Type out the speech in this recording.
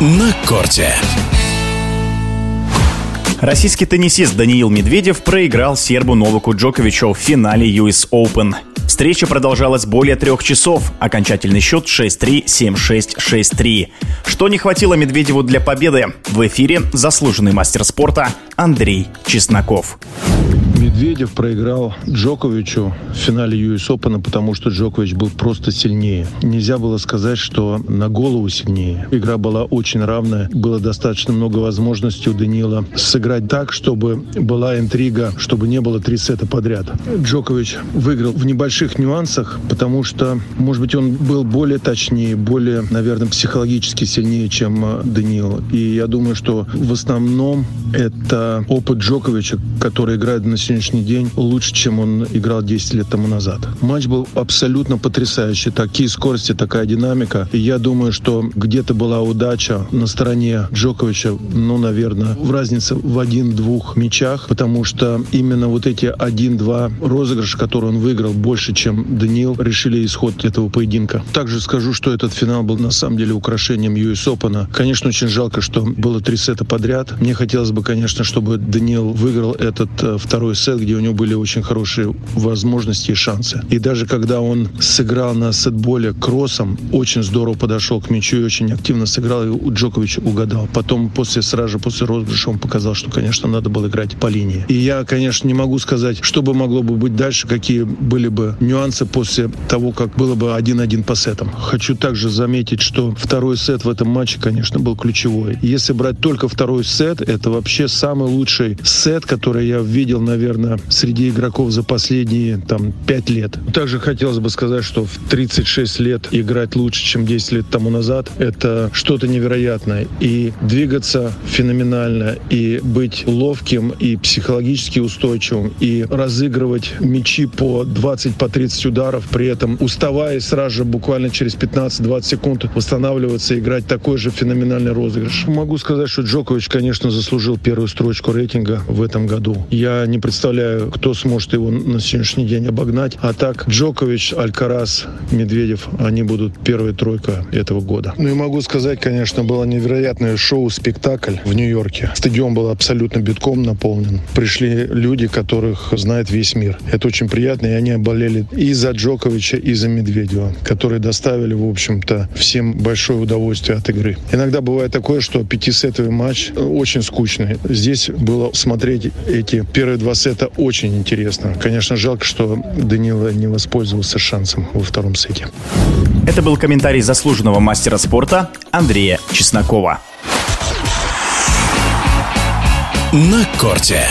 на корте. Российский теннисист Даниил Медведев проиграл сербу Новаку Джоковичу в финале US Open. Встреча продолжалась более трех часов. Окончательный счет 6-3, 7-6, 6-3. Что не хватило Медведеву для победы? В эфире заслуженный мастер спорта Андрей Чесноков. Медведев проиграл Джоковичу в финале US Open, потому что Джокович был просто сильнее. Нельзя было сказать, что на голову сильнее. Игра была очень равная. Было достаточно много возможностей у Данила сыграть так, чтобы была интрига, чтобы не было три сета подряд. Джокович выиграл в небольших нюансах, потому что, может быть, он был более точнее, более, наверное, психологически сильнее, чем э, Даниил. И я думаю, что в основном это опыт Джоковича, который играет на сегодняшний день лучше, чем он играл 10 лет тому назад. Матч был абсолютно потрясающий. Такие скорости, такая динамика. И я думаю, что где-то была удача на стороне Джоковича, ну, наверное, в разнице в один-двух мячах, потому что именно вот эти один-два розыгрыша, которые он выиграл больше, чем Даниил, решили исход этого поединка. Также скажу, что этот финал был на самом деле украшением US Open. Конечно, очень жалко, что было три сета подряд. Мне хотелось бы, конечно, чтобы Даниил выиграл этот э, второй сет, где у него были очень хорошие возможности и шансы. И даже когда он сыграл на сетболе кроссом, очень здорово подошел к мячу и очень активно сыграл, и у Джокович угадал. Потом, после сразу же после розыгрыша, он показал, что, конечно, надо было играть по линии. И я, конечно, не могу сказать, что бы могло бы быть дальше, какие были бы нюансы после того, как было бы 1-1 по сетам. Хочу также заметить, что второй сет в этом матче, конечно, был ключевой. Если брать только второй сет, это вообще самый лучший сет, который я видел, наверное, наверное, среди игроков за последние там 5 лет. Также хотелось бы сказать, что в 36 лет играть лучше, чем 10 лет тому назад, это что-то невероятное. И двигаться феноменально, и быть ловким, и психологически устойчивым, и разыгрывать мячи по 20, по 30 ударов, при этом уставая сразу же буквально через 15-20 секунд восстанавливаться и играть такой же феноменальный розыгрыш. Могу сказать, что Джокович, конечно, заслужил первую строчку рейтинга в этом году. Я не представляю представляю, кто сможет его на сегодняшний день обогнать. А так Джокович, Алькарас, Медведев, они будут первая тройка этого года. Ну и могу сказать, конечно, было невероятное шоу-спектакль в Нью-Йорке. Стадион был абсолютно битком наполнен. Пришли люди, которых знает весь мир. Это очень приятно, и они болели и за Джоковича, и за Медведева, которые доставили, в общем-то, всем большое удовольствие от игры. Иногда бывает такое, что пятисетовый матч очень скучный. Здесь было смотреть эти первые два сета это очень интересно. Конечно, жалко, что Данила не воспользовался шансом во втором сете. Это был комментарий заслуженного мастера спорта Андрея Чеснокова. На корте.